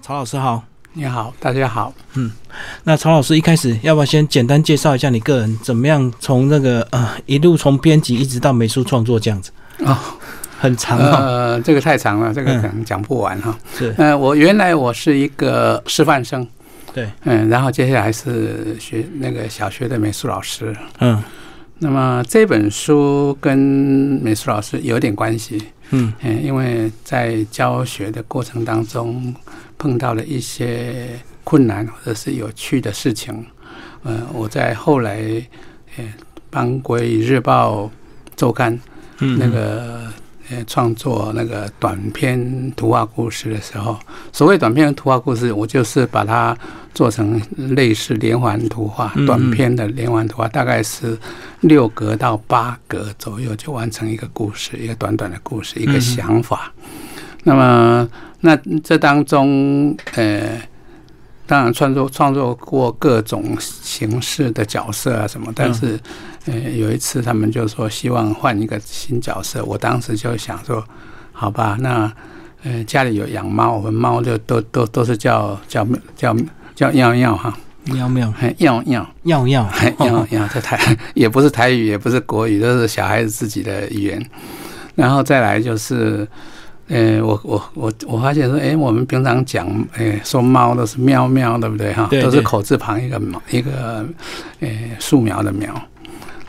曹老师好，你好，大家好。嗯，那曹老师一开始要不要先简单介绍一下你个人怎么样从那个呃一路从编辑一直到美术创作这样子？哦，很长哦。呃，这个太长了，这个可能讲不完哈。是，呃，我原来我是一个师范生，对，嗯，然后接下来是学那个小学的美术老师。嗯那么这本书跟美术老师有点关系，嗯。嗯，因为在教学的过程当中碰到了一些困难或者是有趣的事情，呃，我在后来呃帮《国语日报》周刊嗯，那个呃创作那个短篇图画故事的时候，所谓短篇图画故事，我就是把它做成类似连环图画，短篇的连环图画，大概是六格到八格左右就完成一个故事，一个短短的故事，一个想法。那么，那这当中，呃。当然，创作创作过各种形式的角色啊什么，但是，呃，有一次他们就说希望换一个新角色，我当时就想说，好吧，那呃家里有养猫，我们猫就都都都是叫叫叫叫耀耀哈，喵喵嘿耀耀耀耀嘿耀耀，这台 也不是台语，也不是国语，都是小孩子自己的语言。然后再来就是，呃，我我我我发现说，哎，我们平常讲，哎，说猫都是喵喵，对不对哈？都是口字旁一个毛一个，呃，树苗的苗。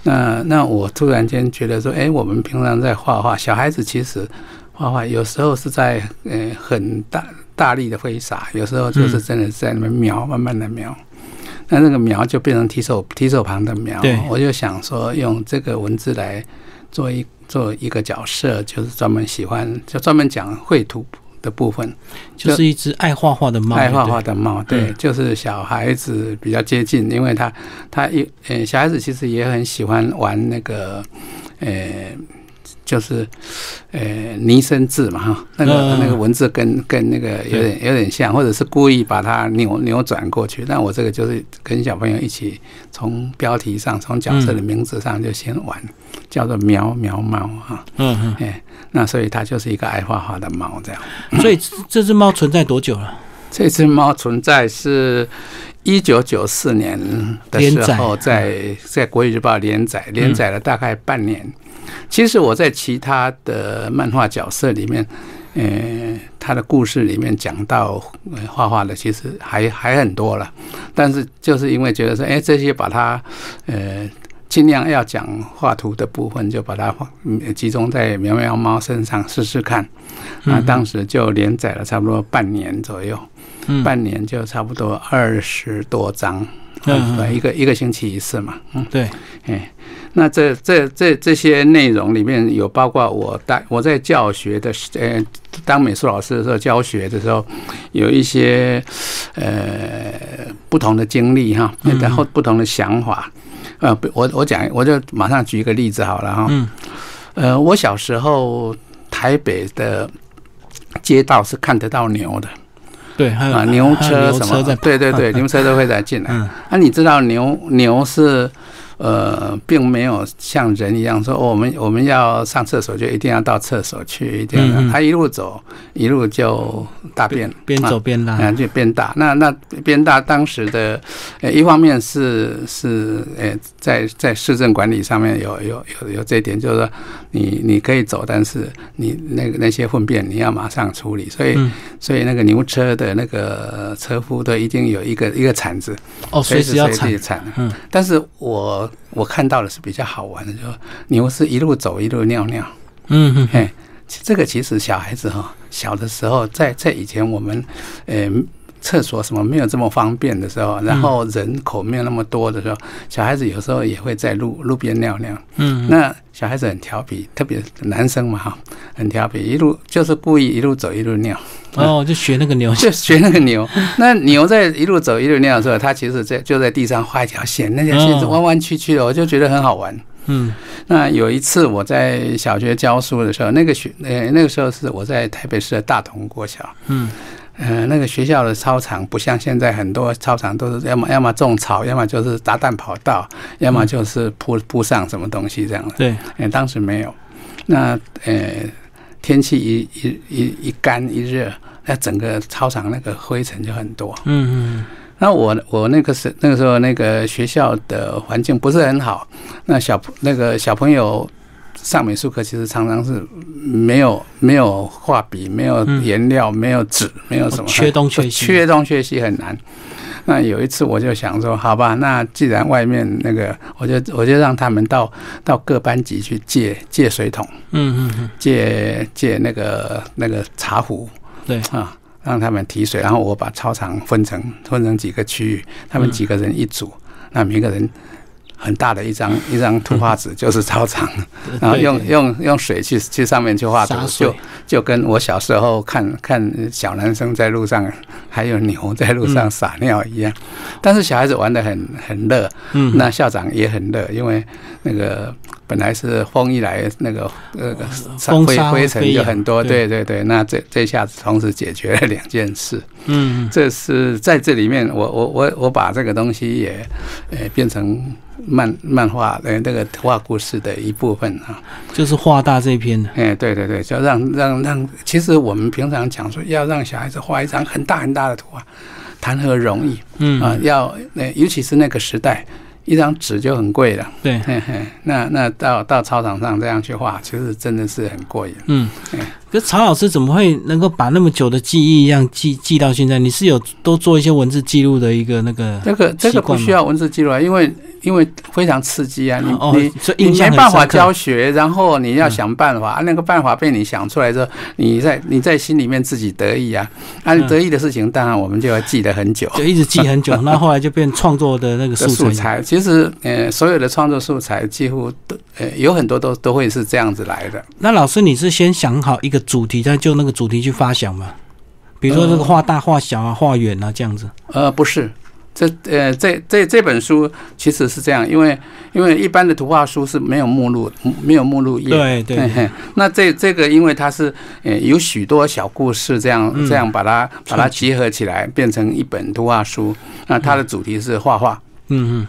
那那我突然间觉得说，哎，我们平常在画画，小孩子其实画画有时候是在呃很大大力的挥洒，有时候就是真的是在那边描，慢慢的描。那那个描就变成提手提手旁的描对，我就想说用这个文字来做一做一个角色，就是专门喜欢就专门讲绘图的部分，就是一只爱画画的猫，爱画画的猫，对，嗯就是小孩子比较接近，因为他他一呃小孩子其实也很喜欢玩那个呃。就是，呃，拟声字嘛，哈，那个、嗯那个文字跟跟那个有点有点像，或者是故意把它扭扭转过去。但我这个就是跟小朋友一起从标题上，从角色的名字上就先玩，叫做苗苗猫哈，嗯哎，那所以它就是一个爱画画的猫这样。嗯，所以这这只猫存在多久了？这只猫存在是一九九四年的时候在，在《国语日报》连载，连载了大概半年。其实我在其他的漫画角色里面，呃，他的故事里面讲到呃画画的，其实还还很多了。但是就是因为觉得说，哎，这些把它呃尽量要讲画图的部分，就把它嗯集中在苗苗猫身上试试看。那当时就连载了差不多半年左右。嗯半年就差不多二十多章，嗯对，一个一个星期一次嘛，嗯，对，哎，那这这这这些内容里面有包括我带我在教学的时，呃，当美术老师的时候教学的时候，有一些呃不同的经历哈，然后不同的想法，呃，我我讲我就马上举一个例子好了哈，嗯，呃，我小时候台北的街道是看得到牛的。对，还有啊，牛车什么？对对对，牛车都会再进来。嗯啊，你知道牛牛是呃，并没有像人一样说，哦我们我们要上厕所就一定要到厕所去，一定要嗯嗯。他一路走一路就大便，边走边拉，啊，就变大。那那变大，当时的呃，一方面是是呃，在在市政管理上面有有有有这一点，就是说你你可以走，但是你那个那些粪便你要马上处理，所以、嗯。所以那个牛车的那个车夫都一定有一个一个铲子，哦，随时要铲。嗯，但是我我看到的是比较好玩的，就牛是一路走一路尿尿。嗯嗯嘿，这个其实小孩子哈，小的时候在在以前我们，呃，厕所什么没有这么方便的时候，然后人口没有那么多的时候，小孩子有时候也会在路路边尿尿。嗯，那小孩子很调皮，特别男生嘛哈，很调皮，一路就是故意一路走一路尿。哦，就学那个牛，就学那个牛，那牛在一路走一路尿的时候，它其实在就在地上画一条线，那条线是弯弯曲曲的，我就觉得很好玩。嗯。那有一次我在小学教书的时候，那个学呃那个时候是我在台北市的大同国小，嗯呃那个学校的操场不像现在很多操场都是要么要么种草，要么就是打蛋跑道，要么就是铺铺上什么东西这样的。对，呃，当时没有。那呃天气一一一一干一热，那整个操场那个灰尘就很多。嗯嗯。那我我那个时那个时候那个学校的环境不是很好，那小那个小朋友上美术课其实常常是没有没有画笔，没有颜料，没有纸，没有什么，缺东缺西，缺东缺西很难。那有一次我就想说，好吧，那既然外面那个，我就我就让他们到到各班级去借借水桶，嗯嗯嗯，借借那个那个茶壶，对啊。让他们提水，然后我把操场分成分成几个区域，他们几个人一组，那每个人很大的一张 一张图画纸 就是操场，然后用用用水去去上面去画图，就就跟我小时候看看小男生在路上还有牛在路上撒尿一样，但是小孩子玩的很很乐，嗯，那校长也很乐，因为那个。本来是风一来，那个那个灰灰尘就很多，对对对。那这这下子同时解决了两件事。嗯，这是在这里面，我我我我把这个东西也呃变成漫漫画呃那个图画故事的一部分啊。就是画大这篇。哎，对对对，就让让让，其实我们平常讲说要让小孩子画一张很大很大的图画，谈何容易？嗯啊，要那尤其是那个时代。一张纸就很贵了，对，嘿嘿那那到到操场上这样去画，其实真的是很过瘾。嗯，可曹老师怎么会能够把那么久的记忆一样记记到现在？你是有多做一些文字记录的一个那个？这个这个不需要文字记录啊，因为。因为非常刺激啊！你你你没办法教学，然后你要想办法啊。那个办法被你想出来之后，你在你在心里面自己得意啊。啊，得意的事情，当然我们就要记得很久，就一直记很久。那后来就变创作的那个素材。其实，呃，所有的创作素材几乎都呃有很多都都会是这样子来的。那老师，你是先想好一个主题，再就那个主题去发想吗？比如说这个画大、画小啊、画远啊这样子？呃，不是。这呃，这这这本书其实是这样，因为因为一般的图画书是没有目录，没有目录页。对对。那这这个，因为它是呃有许多小故事，这样这样把它把它集合起来，变成一本图画书。那它的主题是画画。嗯嗯。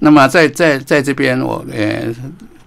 那么在在在这边，我呃。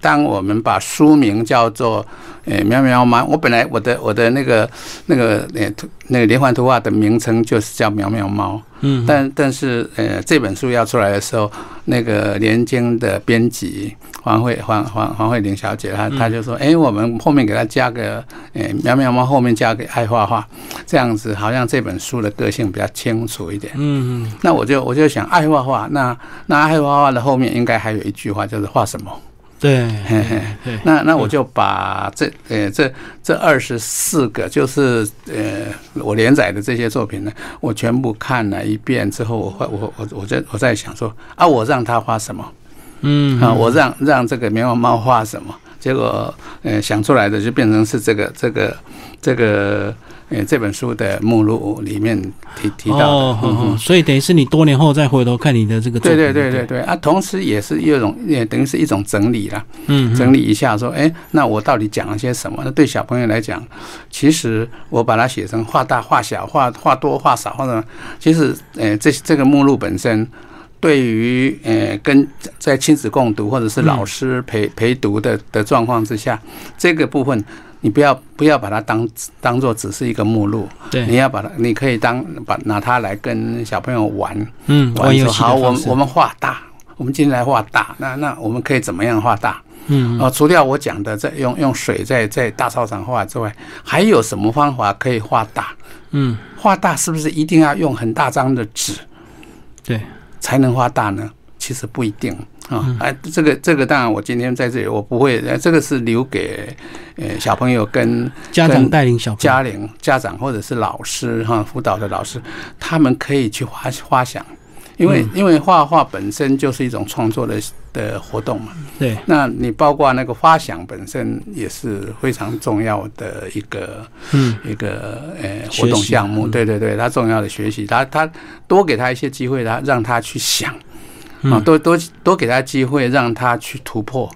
当我们把书名叫做“诶喵喵猫”，我本来我的我的那个那个诶图那个连环图画的名称就是叫“喵喵猫”。嗯，但但是呃这本书要出来的时候，那个连经的编辑黄慧黄黄黄慧玲小姐，她她就说：“哎，我们后面给她加个诶喵喵猫，后面加个爱画画，这样子好像这本书的个性比较清楚一点。”嗯嗯，那我就我就想爱画画，那那爱画画的后面应该还有一句话，就是画什么。对，嘿嘿，那那我就把这呃这这二十四个，就是呃我连载的这些作品呢，我全部看了一遍之后，我我我我在我在想说啊，我让他画什么？嗯啊，我让让这个棉花猫画什么？结果呃想出来的就变成是这个这个这个。呃，这本书的目录里面提提到的，所以等于是你多年后再回头看你的这个，对对对对？对啊，同时也是一种，也等于是一种整理啦，嗯，整理一下说，哎，那我到底讲了些什么？那对小朋友来讲，其实我把它写成画大、画小、画画多、画少，或者其实，呃，这这个目录本身，对于呃跟在亲子共读或者是老师陪陪读的的状况之下，这个部分。你不要不要把它当当做只是一个目录，对，你要把它，你可以当把拿它来跟小朋友玩，嗯，玩说好，我们我们画大，我们今天来画大，那那我们可以怎么样画大？嗯，哦，除掉我讲的在用用水在在大操场画之外，还有什么方法可以画大？嗯，画大是不是一定要用很大张的纸？对，才能画大呢？其实不一定。啊，哎，这个这个当然，我今天在这里，我不会，这个是留给呃小朋友跟家长带领小家领家长或者是老师哈辅导的老师，他们可以去花花想，因为因为画画本身就是一种创作的的活动嘛。对，那你包括那个发想本身也是非常重要的一个嗯。一个呃活动项目。对对对，他重要的学习，他他多给他一些机会，他让他去想。啊，多多多给他机会，让他去突破，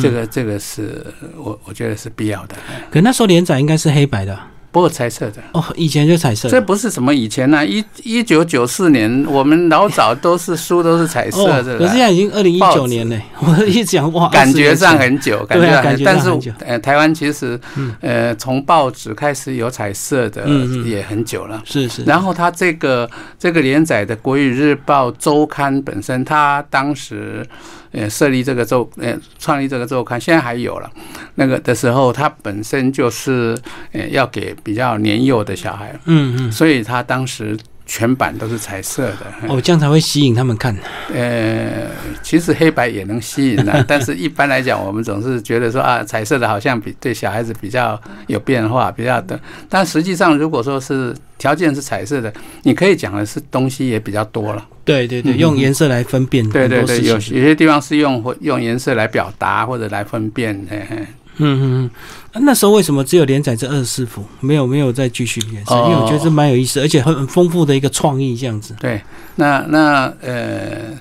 这个这个是我我觉得是必要的。可那时候连载应该是黑白的，不彩色的哦，以前就彩色，这不是什么以前呢？一一九九四年，我们老早都是书都是彩色的，可是现在已经二零一九年嘞，我一讲哇，感觉上很久，感觉感觉但是呃，台湾其实呃，从报纸开始有彩色的也很久了，是是。然后它这个这个连载的《国语日报》周刊本身，他当时。呃，设立这个周，呃，创立这个周刊，现在还有了。那个的时候，它本身就是，呃，要给比较年幼的小孩，嗯嗯，所以他当时。全版都是彩色的，哦，这样才会吸引他们看。呃，其实黑白也能吸引的，但是一般来讲，我们总是觉得说啊，彩色的好像比对小孩子比较有变化，比较的。但实际上，如果说是条件是彩色的，你可以讲的是东西也比较多了。对对对，用颜色来分辨。对对对，有有些地方是用用颜色来表达或者来分辨。嘿嘿。嗯嗯嗯，那时候为什么只有连载这二十四幅，没有没有再继续延伸？因为我觉得这蛮有意思，而且很丰富的一个创意这样子。对，那那呃，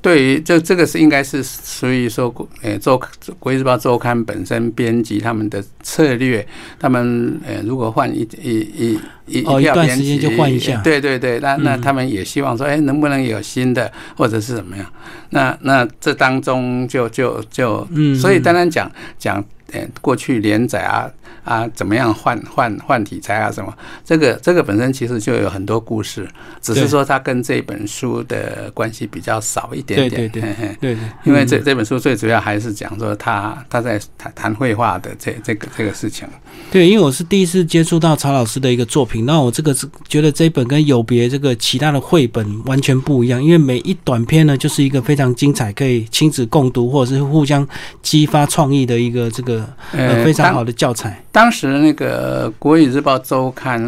对于这这个是应该是属于说，呃，周《国日报》周刊本身编辑他们的策略，他们呃，如果换一一一一一段时间就换一下，对对对，那那他们也希望说，哎，能不能有新的，或者是怎么样？那那这当中就就就，嗯，所以单单讲讲。呃，过去连载啊啊，怎么样换换换题材啊？什么？这个这个本身其实就有很多故事，只是说它跟这本书的关系比较少一点点。对对对。因为这这本书最主要还是讲说他他在谈谈绘画的这这个这个事情。对，因为我是第一次接触到曹老师的一个作品，那我这个是觉得这一本跟有别这个其他的绘本完全不一样，因为每一短篇呢就是一个非常精彩，可以亲子共读或者是互相激发创意的一个这个。呃，非常好的教材。当时那个《国语日报周刊》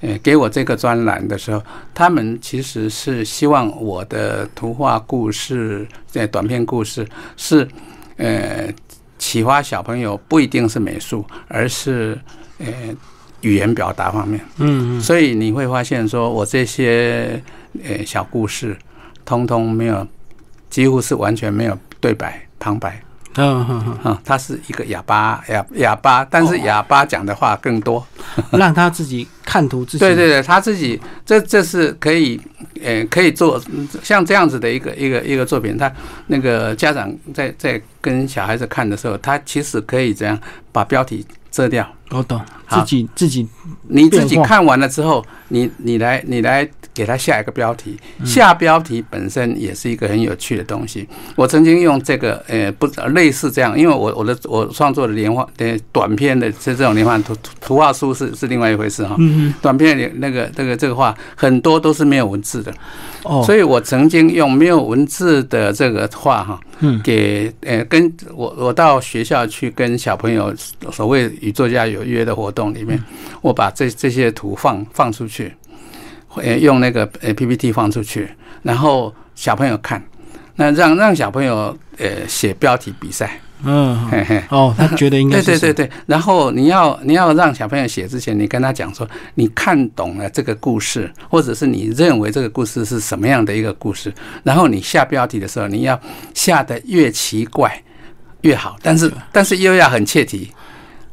呃给我这个专栏的时候，他们其实是希望我的图画故事、在短篇故事是呃启发小朋友，不一定是美术，而是呃语言表达方面。嗯嗯。所以你会发现，说我这些呃小故事，通通没有，几乎是完全没有对白旁白。嗯嗯嗯，他是一个哑巴哑哑巴，但是哑巴讲的话更多，让他自己看图自己。对对对，他自己这这是可以，呃，可以做像这样子的一个一个一个作品。他那个家长在在跟小孩子看的时候，他其实可以这样把标题遮掉。我懂，自己自己你自己看完了之后，你你来你来。给他下一个标题，下标题本身也是一个很有趣的东西。我曾经用这个，呃，不类似这样，因为我我的我创作的连环的短片的是这种连环图图画书是是另外一回事哈。嗯短片里那个这个这个画很多都是没有文字的，哦，所以我曾经用没有文字的这个画哈，给呃跟我我到学校去跟小朋友所谓与作家有约的活动里面，我把这这些图放放出去。呃，用那个呃 PPT 放出去，然后小朋友看，那让让小朋友呃写标题比赛，嗯，嘿嘿，哦，他觉得应该对对对对，然后你要你要让小朋友写之前，你跟他讲说，你看懂了这个故事，或者是你认为这个故事是什么样的一个故事，然后你下标题的时候，你要下的越奇怪越好，但是但是又要很切题。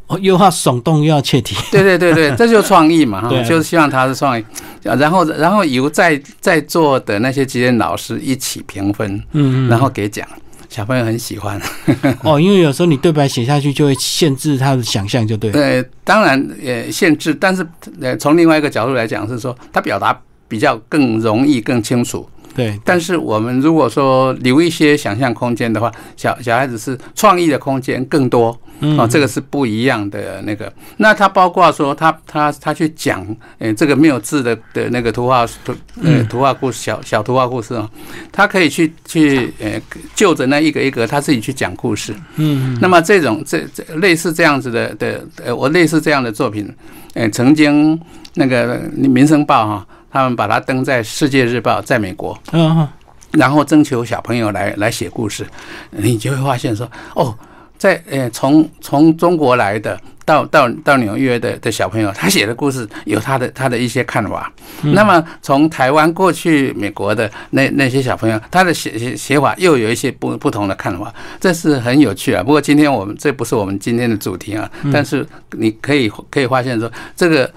哦，又要耸动又要切题，对对对对，这就是创意嘛哈，就是希望他是创意，然后然后由在在座的那些几任老师一起评分，嗯，然后给奖，小朋友很喜欢。哦，因为有时候你对白写下去就会限制他的想象，就对。对，当然也限制，但是呃，从另外一个角度来讲是说，他表达比较更容易、更清楚。对，但是我们如果说留一些想象空间的话，小小孩子是创意的空间更多，哦，这个是不一样的那个。那他包括说他他他去讲，诶，这个没有字的的那个图画图呃图画故事小小图画故事啊，他可以去去呃就着那一个一个他自己去讲故事。嗯，那么这种这这类似这样子的的呃，我类似这样的作品，诶，曾经那个《民生报》哈。他们把它登在《世界日报》在美国，嗯，然后征求小朋友来来写故事，你就会发现说，哦，在呃从从中国来的到到到纽约的的小朋友，他写的故事有他的他的一些看法。那么从台湾过去美国的那那些小朋友，他的写写写法又有一些不不同的看法，这是很有趣啊。不过今天我们这不是我们今天的主题啊，但是你可以可以发现说，这个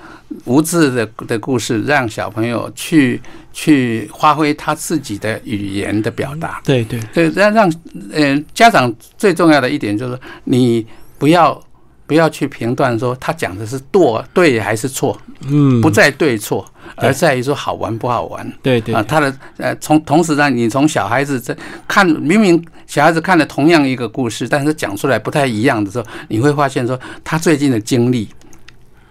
无字的的故事让小朋友去去发挥他自己的语言的表达。对对，对，让让呃家长最重要的一点就是你不要。不要去评断说他讲的是对对还是错，嗯，不在对错，而在于说好玩不好玩。对对啊，他的呃，从同时呢，你从小孩子在看，明明小孩子看了同样一个故事，但是讲出来不太一样的时候，你会发现说他最近的经历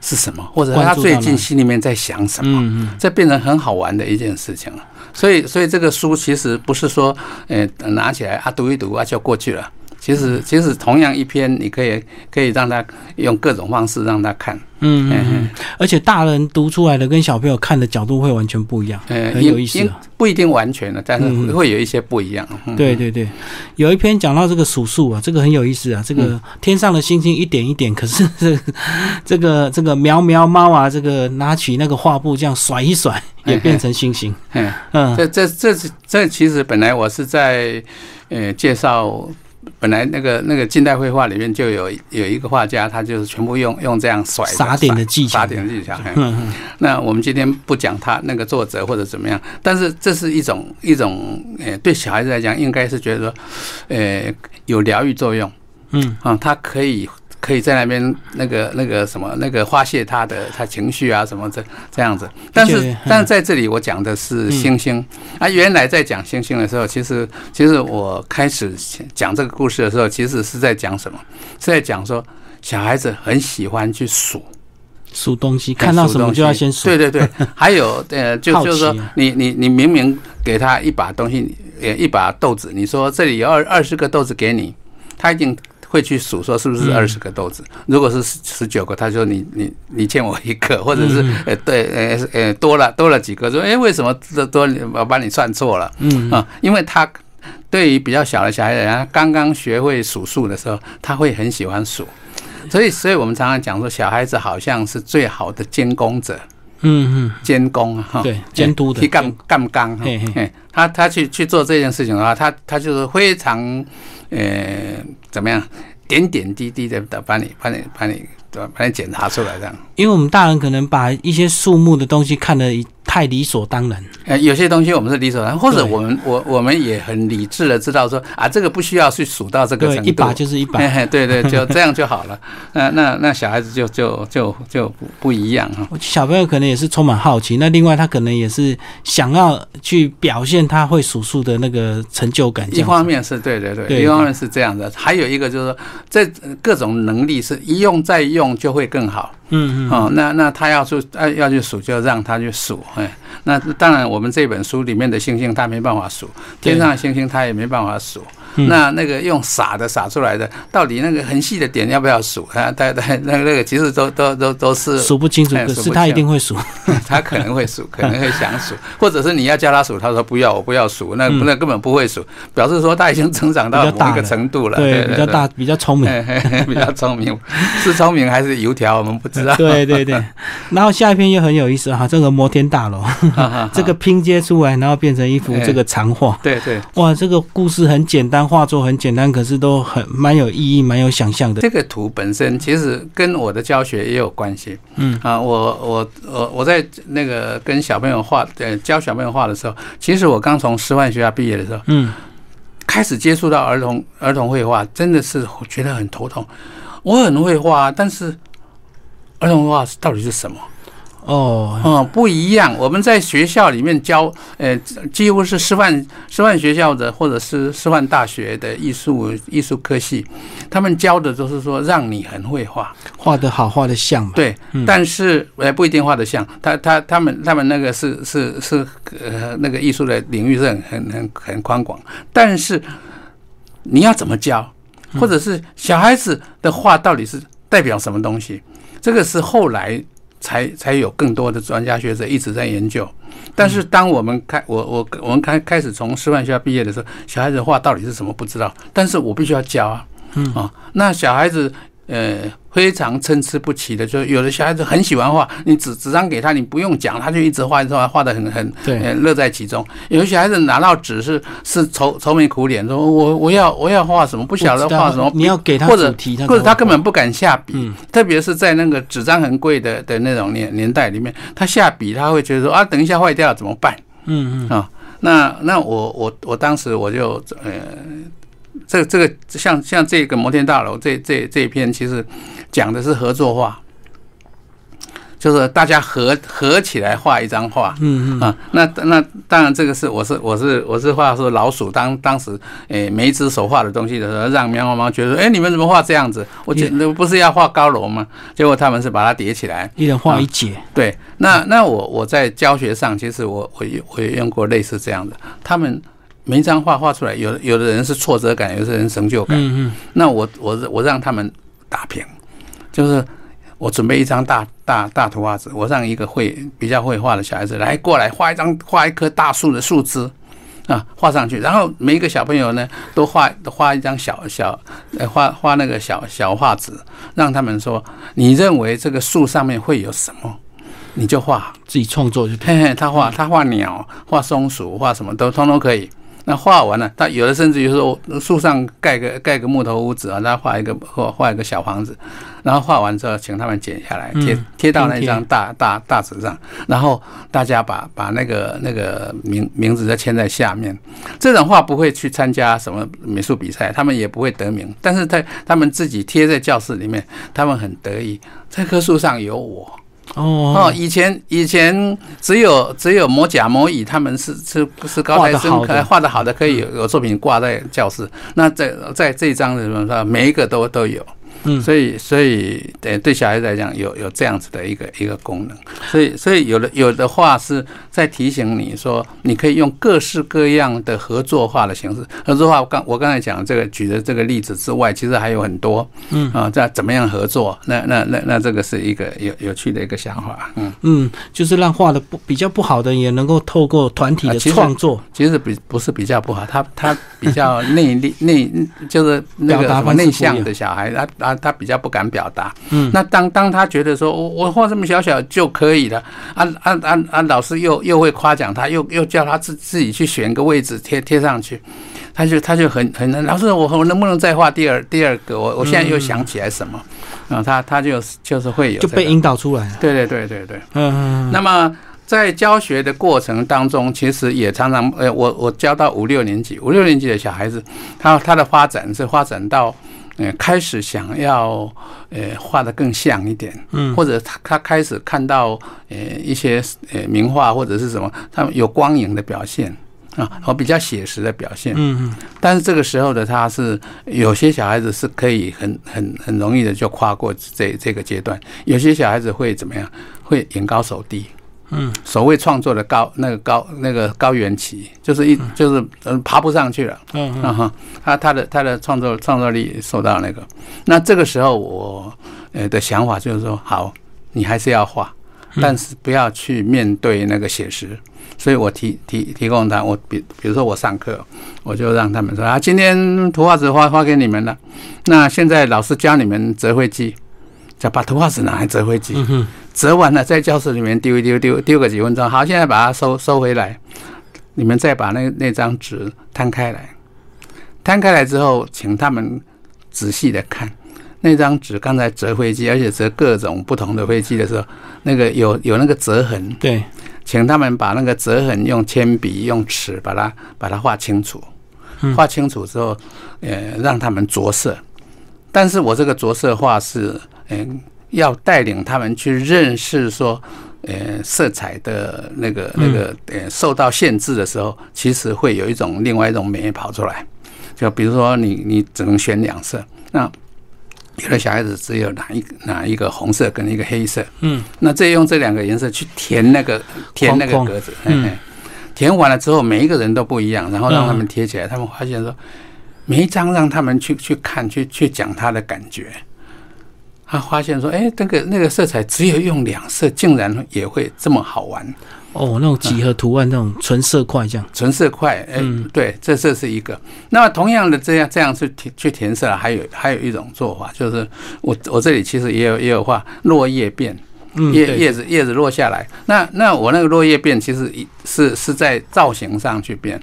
是什么，或者他最近心里面在想什么，嗯嗯，这变成很好玩的一件事情了。所以，所以这个书其实不是说，呃，拿起来啊读一读啊就过去了。其实，其实同样一篇，你可以可以让他用各种方式让他看，嗯嗯嗯，而且大人读出来的跟小朋友看的角度会完全不一样，很有意思。不一定完全的，但是会有一些不一样。对对对，有一篇讲到这个数数啊，这个很有意思啊。这个天上的星星一点一点，可是这 这个这个喵喵猫啊，这个拿起那个画布这样甩一甩，也变成星星。嗯嗯，这这这这其实本来我是在呃介绍。本来那个那个近代绘画里面就有有一个画家，他就是全部用用这样甩撒点的技巧，撒点的技巧。那我们今天不讲他那个作者或者怎么样，但是这是一种一种，呃，对小孩子来讲，应该是觉得说，呃，有疗愈作用。嗯啊，他可以。可以在那边那个那个什么那个发泄他的他情绪啊什么这这样子，但是但是在这里我讲的是星星。啊，原来在讲星星的时候，其实其实我开始讲这个故事的时候，其实是在讲什么？是在讲说小孩子很喜欢去数。数东西，看到什么就要先数。对对对，还有呃，就就是说你你你明明给他一把东西，呃一把豆子，你说这里有二二十个豆子给你，他已经。会去数说是不是二十个豆子？如果是十十九个，他说你你你欠我一个，或者是呃对呃呃多了多了几个，说哎为什么这多我把你算错了？嗯。啊，因为他对于比较小的小孩子，他刚刚学会数数的时候，他会很喜欢数，所以所以我们常常讲说，小孩子好像是最好的监工者，嗯嗯，监工哈，对监督的，去干干干，嘿。嘿，他他去去做这件事情的话，他他就是非常。呃，怎么样？点点滴滴的把你、把你、把你、把你检查出来这样。因为我们大人可能把一些树木的东西看得太理所当然。呃，有些东西我们是理所当然，或者我们我我们也很理智的知道说啊，这个不需要去数到这个程度，一把就是一把，对对，就这样就好了。那那那小孩子就就就就不不一样哈。小朋友可能也是充满好奇，那另外他可能也是想要去表现他会数数的那个成就感。一方面是对对对，一方面是这样的，还有一个就是说，这各种能力是一用再用就会更好。嗯嗯哦，那那他要去要要去数，就让他去数。哎，那当然，我们这本书里面的星星他没办法数，天上的星星他也没办法数。那那个用撒的撒出来的，到底那个很细的点要不要数？啊，对对，那个那个其实都都都都是数不清楚，可是他一定会数，他可能会数，可能会想数，或者是你要叫他数，他说不要，我不要数，那那根本不会数，表示说他已经成长到某一个程度了，对，比较大，比较聪明，比较聪明，是聪明还是油条，我们不知道。对对对，然后下一篇又很有意思哈，这个摩天大楼，这个拼接出来，然后变成一幅这个长画，对对，哇，这个故事很简单。画作很简单，可是都很蛮有意义、蛮有想象的。这个图本身其实跟我的教学也有关系。嗯啊，我我我我在那个跟小朋友画，呃，教小朋友画的时候，其实我刚从师范学校毕业的时候，嗯，开始接触到儿童儿童绘画，真的是觉得很头痛。我很会画，但是儿童绘画到底是什么？哦，嗯，不一样。我们在学校里面教，呃，几乎是师范师范学校的，或者是师范大学的艺术艺术科系，他们教的都是说让你很会画，画得好，画得像。对，但是也不一定画得像。他他他们他们那个是是是呃那个艺术的领域是很很很很宽广，但是你要怎么教，或者是小孩子的画到底是代表什么东西？这个是后来。才才有更多的专家学者一直在研究，但是当我们开我我我们开开始从师范学校毕业的时候，小孩子画到底是什么不知道，但是我必须要教啊，嗯。啊，那小孩子呃，非常参差不齐的，就有的小孩子很喜欢画，你纸纸张给他，你不用讲，他就一直画，一直画，画的很很对，乐在其中。有的小孩子拿到纸是是愁愁眉苦脸，说我我要我要画什么，不晓得画什么，你要给他或者，或者他根本不敢下笔，特别是在那个纸张很贵的的那种年年代里面，他下笔他会觉得说啊，等一下坏掉怎么办？嗯嗯啊，那那我我我当时我就呃。这这个像像这个摩天大楼这这这一篇，其实讲的是合作画，就是大家合合起来画一张画。嗯嗯啊，那那当然这个是我是我是我是画说老鼠当当时诶每一只手画的东西的时候，让喵喵猫觉得哎你们怎么画这样子？我觉得不是要画高楼吗？结果他们是把它叠起来，一人画一截。对，那那我我在教学上，其实我我我也用过类似这样的，他们。每一张画画出来，有有的人是挫折感，有的人成就感。嗯嗯。那我我我让他们打平，就是我准备一张大大大图画纸，我让一个会比较会画的小孩子来过来画一张画一棵大树的树枝啊，画上去。然后每一个小朋友呢，都画画一张小小呃画画那个小小画纸，让他们说你认为这个树上面会有什么，你就画自己创作就。嘿嘿，他画他画鸟，画松鼠，画什么都通通可以。那画完了，他有的甚至于说树上盖个盖个木头屋子啊，他画一个画画一个小房子，然后画完之后，请他们剪下来贴贴到那张大大大纸上，然后大家把把那个那个名名字再签在下面。这种画不会去参加什么美术比赛，他们也不会得名，但是在他们自己贴在教室里面，他们很得意，这棵树上有我。哦以前以前只有只有某甲某乙，他们是是是高材生，可画的好的可以有有作品挂在教室。那在在这一张的什么每一个都都有。嗯，所以所以对对小孩子来讲，有有这样子的一个一个功能。所以所以有的有的话是在提醒你说，你可以用各式各样的合作化的形式。合作化，刚我刚才讲这个举的这个例子之外，其实还有很多。嗯啊，在怎么样合作？那那那那这个是一个有有趣的一个想法。嗯嗯，就是让画的不比较不好的也能够透过团体的创作，其实比不是比较不好，他他比较内力内就是那个内向的小孩，他他他比较不敢表达。嗯，那当当他觉得说我我画这么小小就可以了，啊啊啊啊！老师又又会夸奖他，又又叫他自自己去选个位置贴贴上去，他就他就很很老师，我我能不能再画第二第二个？我我现在又想起来什么？啊，他他就就是会有就被引导出来。对对对对对。嗯。那么在教学的过程当中，其实也常常呃，我我教到五六年级，五六年级的小孩子，他他的发展是发展到。呃，开始想要呃画的更像一点，嗯，或者他他开始看到呃一些呃名画或者是什么，他们有光影的表现啊，和比较写实的表现，嗯嗯。但是这个时候的他是有些小孩子是可以很很很容易的就跨过这这个阶段，有些小孩子会怎么样？会眼高手低。嗯，所谓创作的高那个高那个高原期，就是一就是嗯爬不上去了，嗯嗯。哈，他他的他的创作创作力受到那个，那这个时候我呃的想法就是说，好，你还是要画，但是不要去面对那个写实，所以我提提提供他，我比比如说我上课，我就让他们说啊，今天图画纸画画给你们了，那现在老师教你们折绘机，就把图画纸拿来折绘机。折完了，在教室里面丢一丢，丢丢个几分钟。好，现在把它收收回来。你们再把那那张纸摊开来，摊开来之后，请他们仔细的看那张纸。刚才折飞机，而且折各种不同的飞机的时候，那个有有那个折痕。对，请他们把那个折痕用铅笔、用尺把它把它画清楚。画清楚之后，呃，让他们着色。但是我这个着色画是，嗯。要带领他们去认识说，呃，色彩的那个那个呃受到限制的时候，其实会有一种另外一种美跑出来。就比如说，你你只能选两色，那有的小孩子只有哪一哪一个红色跟一个黑色，嗯，那再用这两个颜色去填那个填那个格子，嗯，填完了之后，每一个人都不一样，然后让他们贴起来，他们发现说，每一张让他们去去看，去去讲他的感觉。他发现说：“哎，那个那个色彩只有用两色，竟然也会这么好玩。”哦，那种几何图案，那种纯色块这样。纯色块，哎，对，这这是一个。那么同样的，这样这样去填去填色，还有还有一种做法，就是我我这里其实也有也有画落叶变，叶叶子叶子落下来。那那我那个落叶变，其实是是在造型上去变。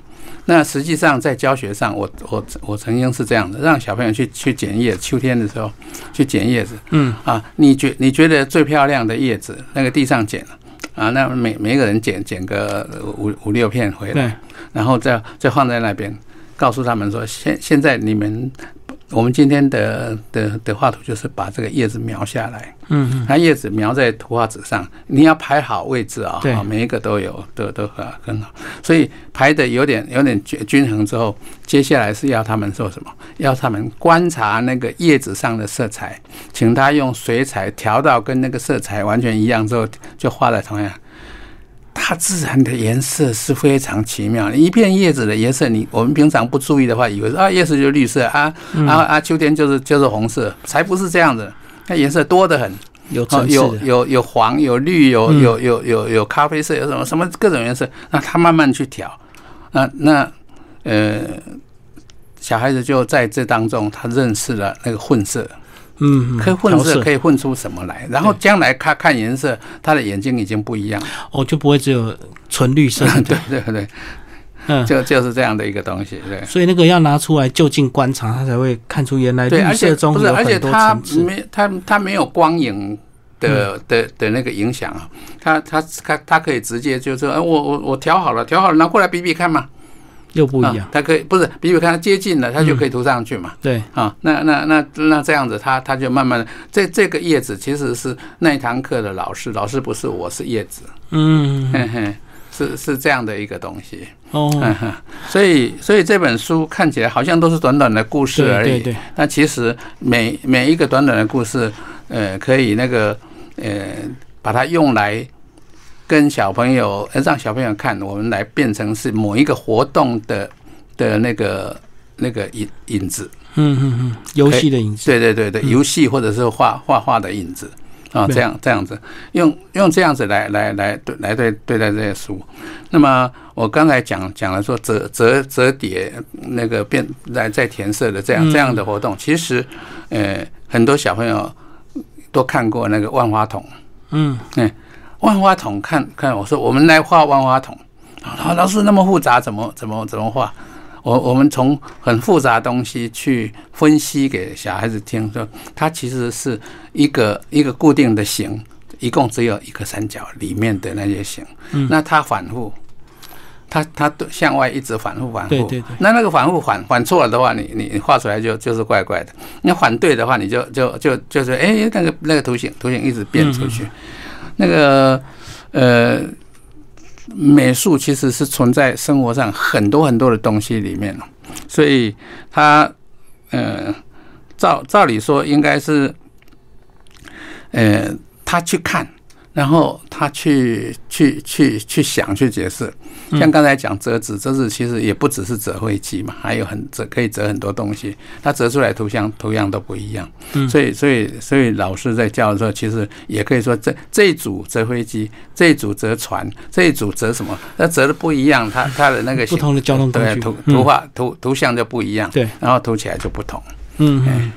那实际上在教学上，我我我曾经是这样的，让小朋友去去捡叶，秋天的时候去捡叶子。嗯啊，你觉你觉得最漂亮的叶子，那个地上捡了啊，那每每一个人捡捡个五五六片回来，然后再再放在那边，告诉他们说，现现在你们。我们今天的的的画图就是把这个叶子描下来，嗯嗯，它叶子描在图画纸上，你要排好位置啊，对，每一个都有，都都很很好，所以排的有点有点均均衡之后，接下来是要他们做什么？要他们观察那个叶子上的色彩，请他用水彩调到跟那个色彩完全一样之后，就画在同样。大自然的颜色是非常奇妙，一片叶子的颜色，你我们平常不注意的话，以为啊叶子就是绿色啊啊啊，秋天就是就是红色，才不是这样子，那颜色多得很，有有有有黄有绿有有有有有咖啡色有什么什么各种颜色，那他慢慢去调，那那呃小孩子就在这当中，他认识了那个混色。嗯，可以混色，可以混出什么来？然后将来他看颜色，他的眼睛已经不一样，哦，就不会只有纯绿色。对对对，嗯，就就是这样的一个东西。对，所以那个要拿出来就近观察，他才会看出原来绿色中有很多层次。没，他他没有光影的的的那个影响啊，他他他他可以直接就说，哎，我我我调好了，调好了，拿过来比比看嘛。又不一样，它可以不是，比如看它接近了，它就可以涂上去嘛。对。啊，那那那那这样子，它它就慢慢的，这这个叶子其实是那一堂课的老师，老师不是我是叶子，嗯，嘿嘿，是是这样的一个东西。哦。所以所以这本书看起来好像都是短短的故事而已，对。那其实每每一个短短的故事，呃，可以那个呃，把它用来。跟小朋友，让小朋友看，我们来变成是某一个活动的的那个那个影影子，嗯嗯嗯，游戏的影子，对对对对，游戏或者是画画画的影子。啊，这样这样子，用用这样子来来来对来对对待这些书。那么我刚才讲讲了说折折折叠那个变来再填色的这样这样的活动，其实呃很多小朋友都看过那个万花筒，嗯。嗯。万花筒，看看我说，我们来画万花筒。啊，老师那么复杂，怎么怎么怎么画？我我们从很复杂东西去分析给小孩子听，说它其实是一个一个固定的形，一共只有一个三角里面的那些形。嗯，那它反复，它它向外一直反复反复。对对对。那那个反复反反错了的话，你你画出来就就是怪怪的。那反对的话，你就就就就是哎，那个那个图形图形一直变出去。那个呃，美术其实是存在生活上很多很多的东西里面所以他呃，照照理说应该是，呃，他去看。然后他去去去去想去解释，像刚才讲折纸，折纸其实也不只是折飞机嘛，还有很折可以折很多东西，它折出来图像图样都不一样。所以所以所以老师在教的时候，其实也可以说这这一组折飞机，这一组折船，这一组折什么，那折的不一样，它它的那个不同的交通工具，图图画图图像就不一样，对，然后涂起来就不同。嗯。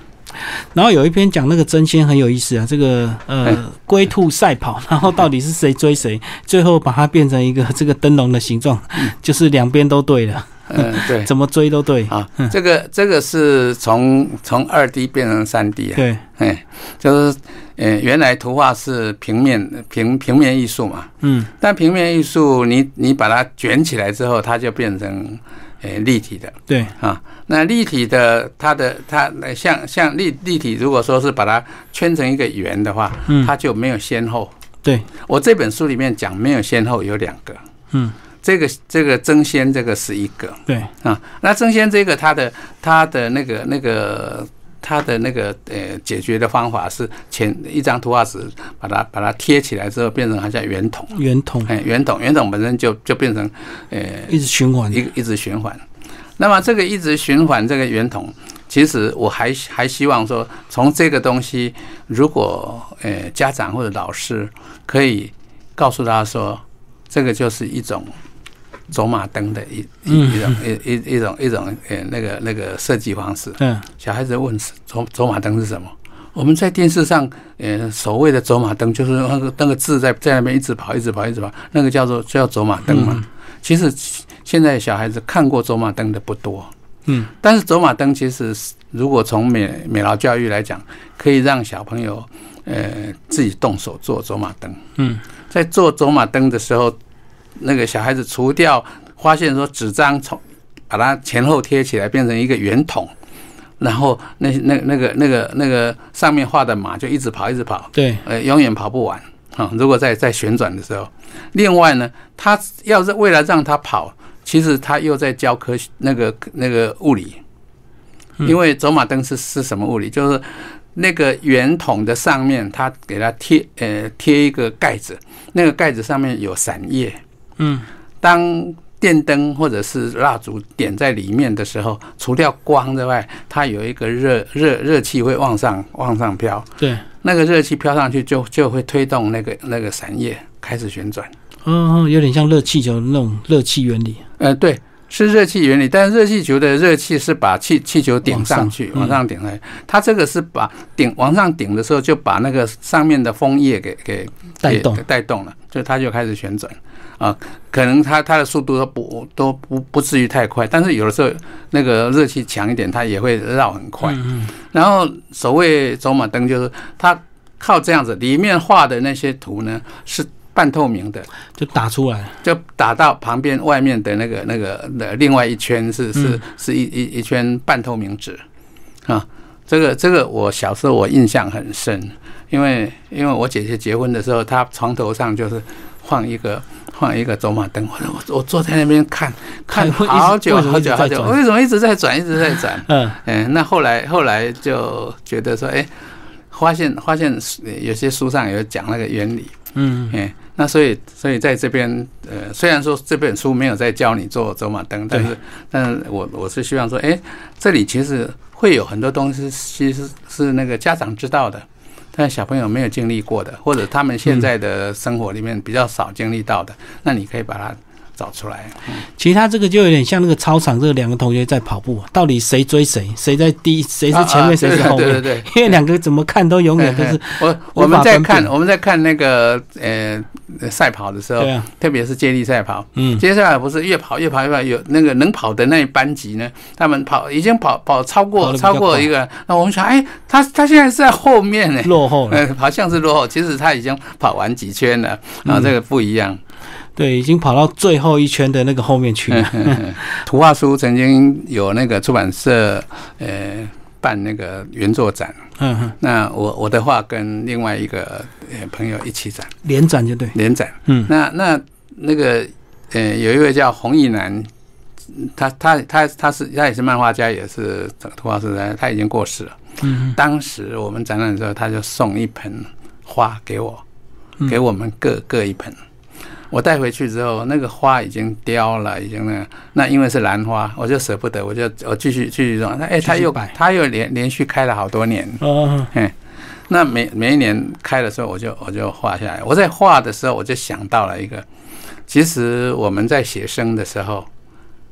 然后有一篇讲那个真仙很有意思啊，这个呃龟兔赛跑，然后到底是谁追谁，最后把它变成一个 这个灯笼的形状，就是两边都对了。嗯，对，怎么追都对啊。这个这个是从从二 D 变成三 D 啊。对，哎，就是呃原来图画是平面平平面艺术嘛，嗯，但平面艺术你你把它卷起来之后，它就变成。呃，立体的，对啊，那立体的，它的它像像立立体，如果说是把它圈成一个圆的话，嗯，它就没有先后。对，我这本书里面讲没有先后有两个，嗯，这个这个争先这个是一个，对。啊，那争先这个它的它的那个那个它的那个呃解决的方法是前一张图画纸把它把它贴起来之后变成好像圆筒，圆筒，哎，圆筒，圆筒本身就就变成呃一直循环，一一直循环。那么这个一直循环这个圆筒，其实我还还希望说，从这个东西，如果呃家长或者老师可以告诉他说，这个就是一种走马灯的一一一种一一一种一种呃那个那个设计方式。嗯，小孩子问走走马灯是什么？我们在电视上，呃，所谓的走马灯就是那个那个字在在那边一直跑，一直跑，一直跑，那个叫做叫走马灯嘛。其实现在小孩子看过走马灯的不多。嗯，但是走马灯其实如果从美美劳教育来讲，可以让小朋友呃自己动手做走马灯。嗯，在做走马灯的时候，那个小孩子除掉发现说纸张从把它前后贴起来变成一个圆筒。然后那那那个那个那个上面画的马就一直跑一直跑，对，呃，永远跑不完啊！如果在在旋转的时候，另外呢，他要是为了让他跑，其实他又在教科学那个那个物理，因为走马灯是是什么物理？就是那个圆筒的上面，他给它贴呃贴一个盖子，那个盖子上面有散叶，嗯，当。电灯或者是蜡烛点在里面的时候，除掉光之外，它有一个热热热气会往上往上飘。对，那个热气飘上去就就会推动那个那个伞叶开始旋转。嗯，有点像热气球那种热气原理。呃，对，是热气原理，但是热气球的热气是把气气球顶上去，往上顶来。它这个是把顶往上顶的时候，就把那个上面的枫叶给给带动带动了，就它就开始旋转。啊，可能它它的速度都不都不不至于太快，但是有的时候那个热气强一点，它也会绕很快。然后所谓走马灯，就是它靠这样子，里面画的那些图呢是半透明的，就打出来，就打到旁边外面的那个那个的另外一圈是是是一一一圈半透明纸。啊。这个这个我小时候我印象很深，因为因为我姐姐结婚的时候，她床头上就是放一个。放一个走马灯，我我坐在那边看看好久好久好久，为什么一直在转一直在转？嗯。嗯，那后来后来就觉得说，哎，发现发现有些书上有讲那个原理，嗯。嗯，那所以所以在这边，呃，虽然说这本书没有在教你做走马灯，但是但是我我是希望说，哎，这里其实会有很多东西，其实是那个家长知道的。但小朋友没有经历过的，或者他们现在的生活里面比较少经历到的，那你可以把它。找出来，其实他这个就有点像那个操场，这两个同学在跑步，到底谁追谁，谁在第，谁是前面，谁是后面？对对对，因为两个怎么看都永远都是 我我们在看我们在看那个呃赛跑的时候，特别是接力赛跑，嗯，接下来不是越跑越跑越跑，有那个能跑的那一班级呢，他们跑已经跑跑超过超过一个，那我们想，哎，他他现在是在后面呢，落后，呃，好像是落后，其实他已经跑完几圈了，然后，这个不一样。对，已经跑到最后一圈的那个后面去了。图画书曾经有那个出版社呃办那个原作展，嗯哼，那我我的画跟另外一个呃朋友一起展，连展就对，连展，嗯，那那那个呃有一位叫洪义南，他他他他是他也是漫画家，也是图画师，他已经过世了。嗯，当时我们展览的时候，他就送一盆花给我，给我们各各一盆。我带回去之后，那个花已经凋了，已经那那因为是兰花，我就舍不得，我就我继续继续种。那哎，它又它又连连续开了好多年。哦。嘿，那每每一年开的时候，我就我就画下来。我在画的时候，我就想到了一个，其实我们在写生的时候，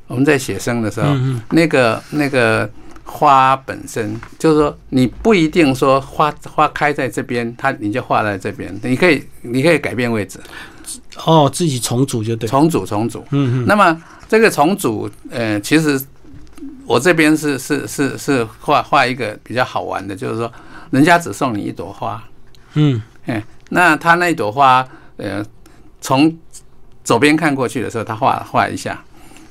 我们在写生的时候，那个那个花本身就是说，你不一定说花花开在这边，它你就画在这边，你可以你可以改变位置。哦，自己重组就对，重组重组。嗯嗯。那么这个重组，呃，其实我这边是是是是画画一个比较好玩的，就是说，人家只送你一朵花。嗯。哎，那他那朵花，呃，从左边看过去的时候，他画画一下。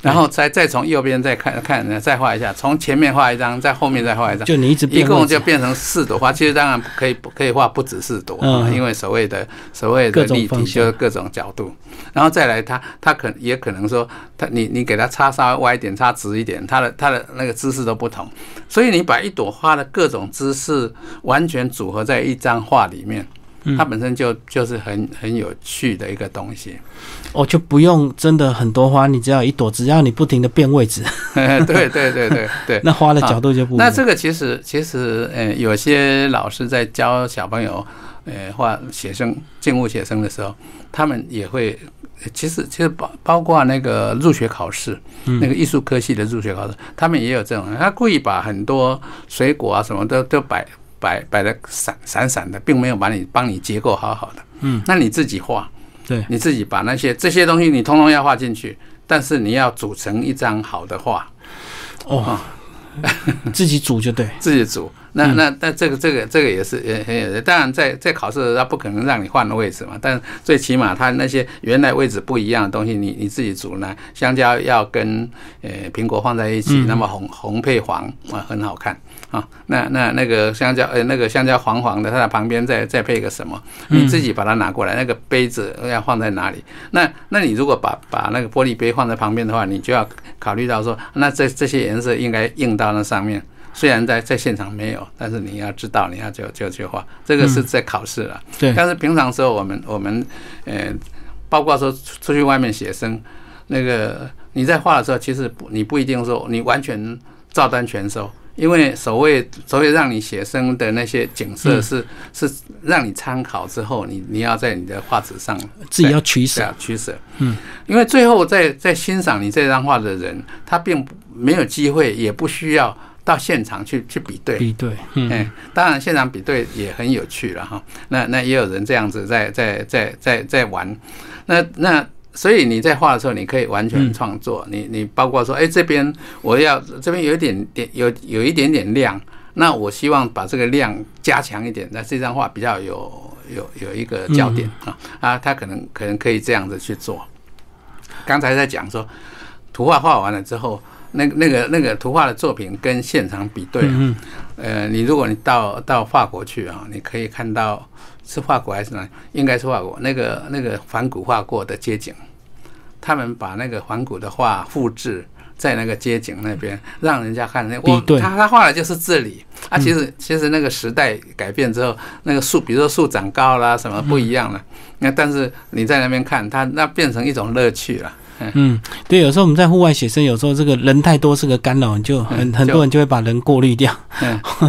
然后再再从右边再看看，再画一下，从前面画一张，在后面再画一张，就你一直一共就变成四朵花。其实当然可以可以画不止四朵，因为所谓的所谓的立体就是各种角度。然后再来，它它可也可能说，它你你给它插稍微歪一点，插直一点，它的它的那个姿势都不同。所以你把一朵花的各种姿势完全组合在一张画里面。它本身就就是很很有趣的一个东西，哦，就不用真的很多花，你只要一朵，只要你不停的变位置，对对对对对，那花的角度就不。那这个其实其实，呃，有些老师在教小朋友，呃画写生静物写生的时候，他们也会。其实，其实包包括那个入学考试，那个艺术科系的入学考试，他们也有这种，他故意把很多水果啊什么都都摆摆摆的散散散的，并没有把你帮你结构好好的。嗯，那你自己画，对，你自己把那些这些东西你通通要画进去，但是你要组成一张好的画。哦，自己组就对，自己组。那那那这个这个这个也是也很有，当然在在考试他不可能让你换位置嘛，但最起码他那些原来位置不一样的东西，你你自己煮呢，香蕉要跟呃苹果放在一起，那么红红配黄啊很好看啊，那那那个香蕉呃那个香蕉黄黄的，它的旁边再再配个什么，你自己把它拿过来，那个杯子要放在哪里？那那你如果把把那个玻璃杯放在旁边的话，你就要考虑到说，那这这些颜色应该印到那上面。虽然在在现场没有，但是你要知道，你要就就去画，这个是在考试了。对。但是平常时候，我们我们呃，包括说出去外面写生，那个你在画的时候，其实不你不一定说你完全照单全收，因为所谓所谓让你写生的那些景色是是让你参考之后，你你要在你的画纸上自己要取舍取舍。嗯。因为最后在在欣赏你这张画的人，他并没有机会，也不需要。到现场去去比对，比对，嗯，当然现场比对也很有趣了哈。那那也有人这样子在在在在在玩，那那所以你在画的时候，你可以完全创作。你你包括说，哎，这边我要这边有一点点有有一点点亮，那我希望把这个亮加强一点，那这张画比较有有有一个焦点啊啊，他可能可能可以这样子去做。刚才在讲说，图画画完了之后。那那个那个图画的作品跟现场比对，嗯呃，你如果你到到法国去啊，你可以看到是法国还是哪？应该是法国。那个那个仿古画过的街景，他们把那个仿古的画复制在那个街景那边，让人家看那我他他画的就是这里啊。其实其实那个时代改变之后，那个树，比如说树长高啦，什么不一样了。那但是你在那边看，它那变成一种乐趣了。嗯，对，有时候我们在户外写生，有时候这个人太多是个干扰，就很很多人就会把人过滤掉，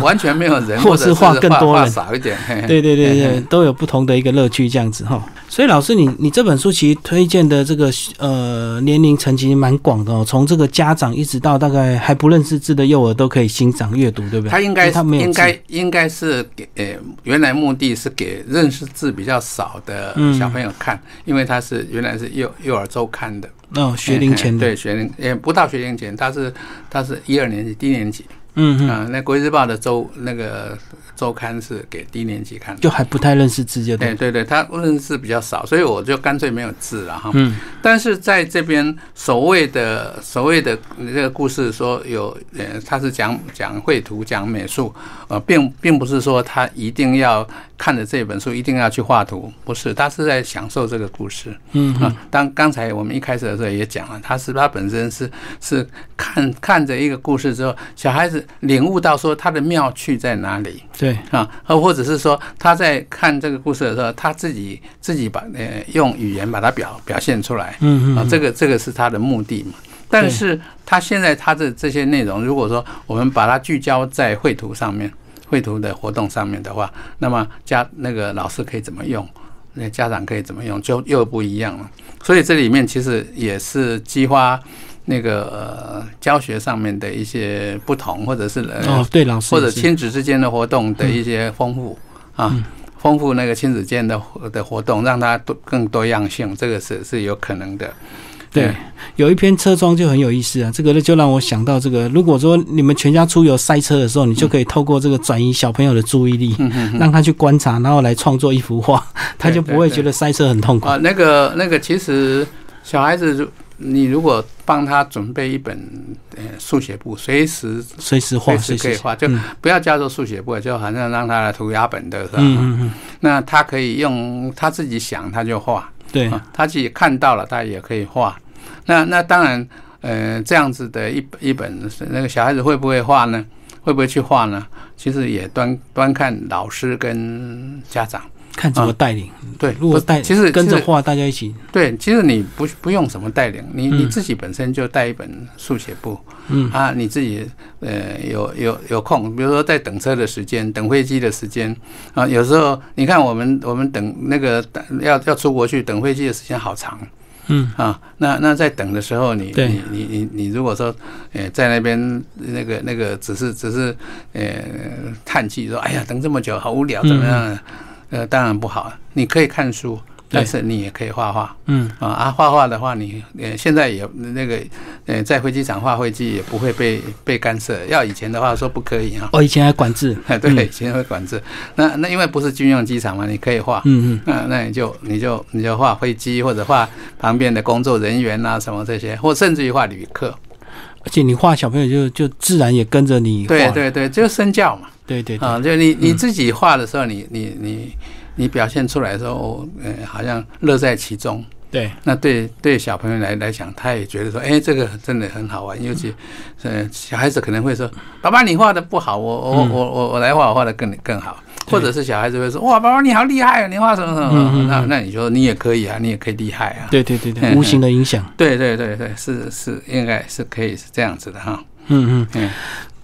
完全没有人，或是画更多人。少一点，对对对对，都有不同的一个乐趣这样子哈。所以老师，你你这本书其实推荐的这个呃年龄层其实蛮广的哦，从这个家长一直到大概还不认识字的幼儿都可以欣赏阅读，对不对？他应该他没有应该应该是给呃原来目的是给认识字比较少的小朋友看，因为他是原来是幼幼儿周刊的。哦，学龄前对学龄也不到学龄前，他是他是一二年级低年级，嗯嗯，那国语日报的周那个。周刊是给低年级看，就还不太认识字，就对对对，他认识字比较少，所以我就干脆没有字了哈。嗯，但是在这边所谓的所谓的这个故事说有呃，他是讲讲绘图讲美术，呃，并并不是说他一定要看着这本书一定要去画图，不是，他是在享受这个故事。嗯啊，当刚才我们一开始的时候也讲了，他是他本身是是看看着一个故事之后，小孩子领悟到说他的妙趣在哪里。对啊，或或者是说他在看这个故事的时候，他自己自己把呃用语言把它表表现出来，嗯嗯，啊，这个这个是他的目的嘛。但是他现在他的这些内容，如果说我们把它聚焦在绘图上面，绘图的活动上面的话，那么家那个老师可以怎么用，那家长可以怎么用，就又不一样了。所以这里面其实也是激发。那个教学上面的一些不同，或者是哦，对老师或者亲子之间的活动的一些丰富啊，丰富那个亲子间的的活动，让它多更多样性，这个是是有可能的。对，有一篇车窗就很有意思啊，这个就让我想到这个，如果说你们全家出游塞车的时候，你就可以透过这个转移小朋友的注意力，让他去观察，然后来创作一幅画，他就不会觉得塞车很痛苦啊。那个那个，其实小孩子。你如果帮他准备一本呃速写簿，随时随时画，随时可以画，就不要叫做速写簿，就好像让他来涂鸦本的是吧？嗯嗯嗯。那他可以用他自己想他就画，对，他自己看到了他也可以画。那那当然，呃，这样子的一一本那个小孩子会不会画呢？会不会去画呢？其实也端端看老师跟家长。看怎么带领。对，如果带其实跟着画，大家一起。对，其实你不不用什么带领，你你自己本身就带一本速写簿，嗯啊，你自己呃有有有空，比如说在等车的时间、等飞机的时间啊，有时候你看我们我们等那个要要出国去等飞机的时间好长。嗯啊，那那在等的时候，你你你你你如果说，呃，在那边那个那个只是只是呃叹气说，哎呀，等这么久好无聊，怎么样？呃，当然不好。你可以看书。但是你也可以画画，嗯啊啊，画画的话，你呃现在也那个呃在飞机场画飞机也不会被被干涉。要以前的话说不可以啊。哦，以前还管制。对，以前会管制。那那因为不是军用机场嘛，你可以画。嗯嗯。那那你就你就你就画飞机或者画旁边的工作人员啊什么这些，或甚至于画旅客。而且你画小朋友就就自然也跟着你。对对对，就身教嘛。对对啊，就你你自己画的时候，你你你。你表现出来的时候，呃，好像乐在其中。对，那对对小朋友来来讲，他也觉得说，哎，这个真的很好玩。尤其，呃，小孩子可能会说，爸爸你画的不好，我我我我我来画，我画的更更好。或者是小孩子会说，哇，爸爸你好厉害啊，你画什么什么？那那你说你也可以啊，你也可以厉害啊。对对对对，无形的影响。对对对对，是是，应该是可以是这样子的哈。嗯嗯嗯。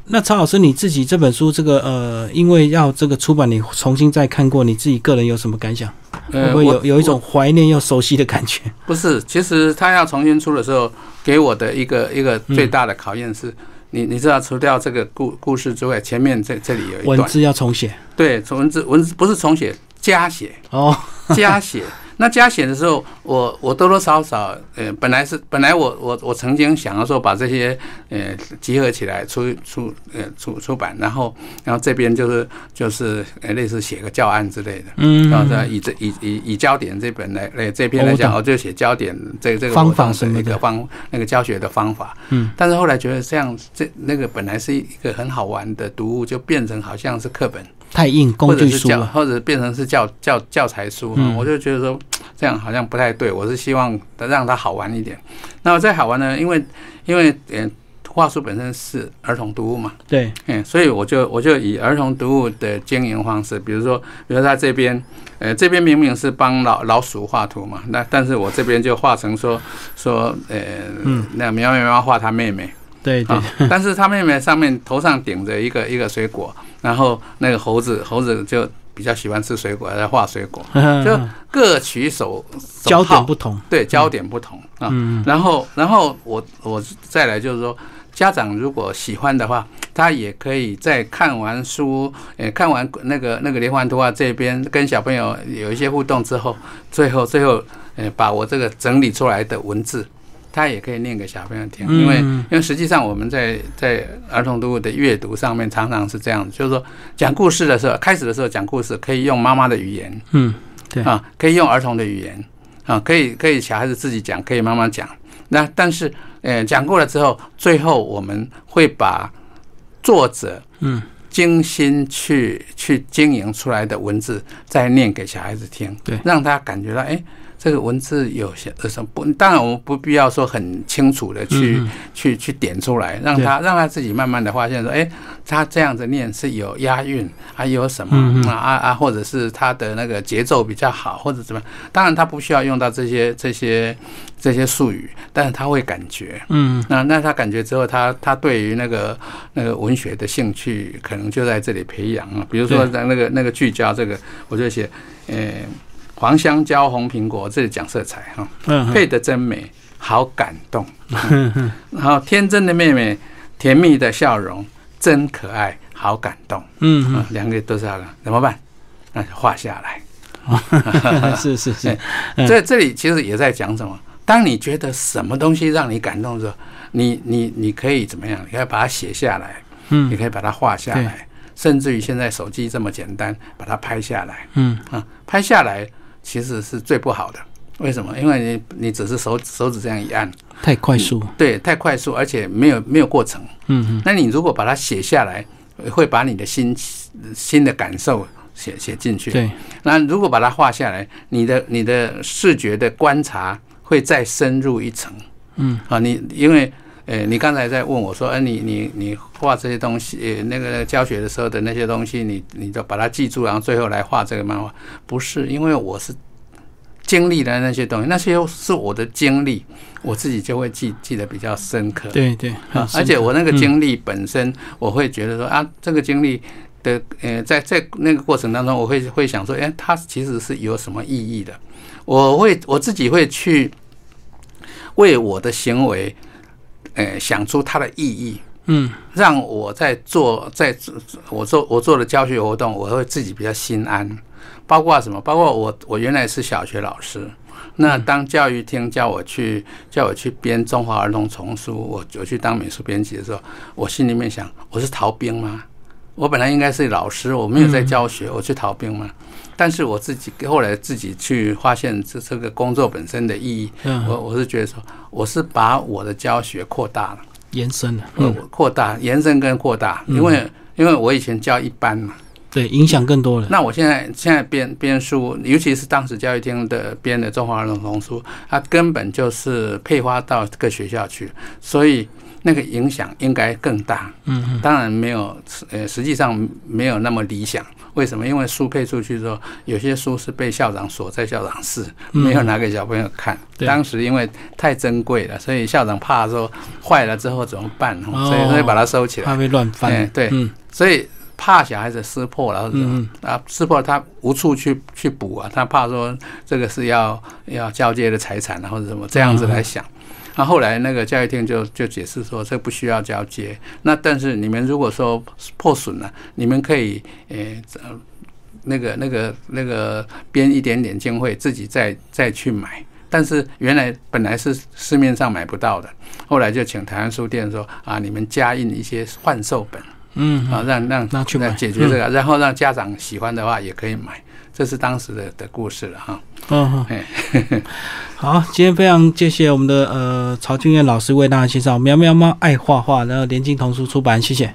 那曹老师，你自己这本书，这个呃，因为要这个出版，你重新再看过，你自己个人有什么感想？会不会有有一种怀念又熟悉的感觉？不是，其实他要重新出的时候，给我的一个一个最大的考验是，你你知道，除掉这个故故事之外，前面这这里有一段文字要重写。对，文字文字不是重写，加写哦，加写。那加写的时候，我我多多少少，呃，本来是本来我我我曾经想要说把这些呃集合起来出出呃出出版，然后然后这边就是就是呃类似写个教案之类的，嗯，然后以这以以以焦点这本来来这篇来讲，我就写焦点这这个方法什么一个方那个教学的方法，嗯，但是后来觉得这样这那个本来是一个很好玩的读物，就变成好像是课本。太硬，工具书或者变成是教教教材书，我就觉得说 这样好像不太对。我是希望让它好玩一点。那么再好玩呢？因为因为呃，画书本身是儿童读物嘛，对，嗯，所以我就我就以儿童读物的经营方式，比如说，比如说他这边，呃，这边明明是帮老老鼠画图嘛，那但是我这边就画成说说呃，那喵喵喵画他妹妹。对对，但是他妹妹上面头上顶着一个一个水果，然后那个猴子猴子就比较喜欢吃水果，在画水果，就各取手焦点不同，对焦点不同啊。然后然后我我再来就是说，家长如果喜欢的话，他也可以在看完书，呃，看完那个那个连环图画这边跟小朋友有一些互动之后，最后最后呃把我这个整理出来的文字。他也可以念给小朋友听，因为因为实际上我们在在儿童读物的阅读上面常常是这样子，就是说讲故事的时候，开始的时候讲故事可以用妈妈的语言，嗯，对啊，可以用儿童的语言啊，可以可以小孩子自己讲，可以妈妈讲。那但是呃讲过了之后，最后我们会把作者嗯精心去去经营出来的文字再念给小孩子听，对，让他感觉到哎。这个文字有些什么不？当然，我们不必要说很清楚的去去去点出来，让他让他自己慢慢的发现说，哎，他这样子念是有押韵，还有什么啊啊啊，或者是他的那个节奏比较好，或者怎么样？当然，他不需要用到这些这些这些术语，但是他会感觉，嗯，那那他感觉之后，他他对于那个那个文学的兴趣，可能就在这里培养啊。比如说在那个那个聚焦这个，我就写，呃。黄香蕉、红苹果，这里讲色彩哈，配的真美，好感动。然后天真的妹妹，甜蜜的笑容，真可爱，好感动。嗯，两个都是要怎么办？那就画下来。是 是是，在这里其实也在讲什么？当你觉得什么东西让你感动的时候，你你你可以怎么样？你可以把它写下来，嗯，你可以把它画下来，甚至于现在手机这么简单，把它拍下来，嗯啊，拍下来。其实是最不好的，为什么？因为你你只是手手指这样一按，太快速，对，太快速，而且没有没有过程。嗯嗯。那你如果把它写下来，会把你的心心的感受写写进去。对。那如果把它画下来，你的你的视觉的观察会再深入一层。嗯。啊，你因为。呃，你刚才在问我说，哎，你你你画这些东西，那个教学的时候的那些东西，你你就把它记住，然后最后来画这个漫画，不是，因为我是经历的那些东西，那些是我的经历，我自己就会记记得比较深刻。对对，啊，而且我那个经历本身，我会觉得说啊，这个经历的，呃，在在那个过程当中，我会会想说，哎，它其实是有什么意义的？我会我自己会去为我的行为，呃，想出它的意义。嗯，让我在做，在我做我做的教学活动，我会自己比较心安。包括什么？包括我，我原来是小学老师。那当教育厅叫我去叫我去编中华儿童丛书，我我去当美术编辑的时候，我心里面想：我是逃兵吗？我本来应该是老师，我没有在教学，我去逃兵嘛？但是我自己后来自己去发现这这个工作本身的意义。我我是觉得说，我是把我的教学扩大了，延伸了，扩大延伸跟扩大，因为因为我以前教一班嘛。对，影响更多了。那我现在现在编编书，尤其是当时教育厅的编的《中华儿童丛书》，它根本就是配发到各学校去，所以那个影响应该更大。嗯嗯。当然没有，呃，实际上没有那么理想。为什么？因为书配出去之后，有些书是被校长锁在校长室，没有拿给小朋友看。当时因为太珍贵了，所以校长怕说坏了之后怎么办，所以所以把它收起来，怕被乱翻。对，所以。怕小孩子撕破了，或者啊撕破他无处去去补啊，他怕说这个是要要交接的财产啊，或者什么这样子来想。那后来那个教育厅就就解释说，这不需要交接。那但是你们如果说破损了，你们可以诶，那个那个那个编一点点经费，自己再再去买。但是原来本来是市面上买不到的，后来就请台湾书店说啊，你们加印一些换售本。嗯，啊，让让那去解决这个，然后让家长喜欢的话也可以买，这是当时的的故事了哈。嗯，好，今天非常谢谢我们的呃曹俊彦老师为大家介绍《喵喵猫爱画画》，然后联经童书出版，谢谢。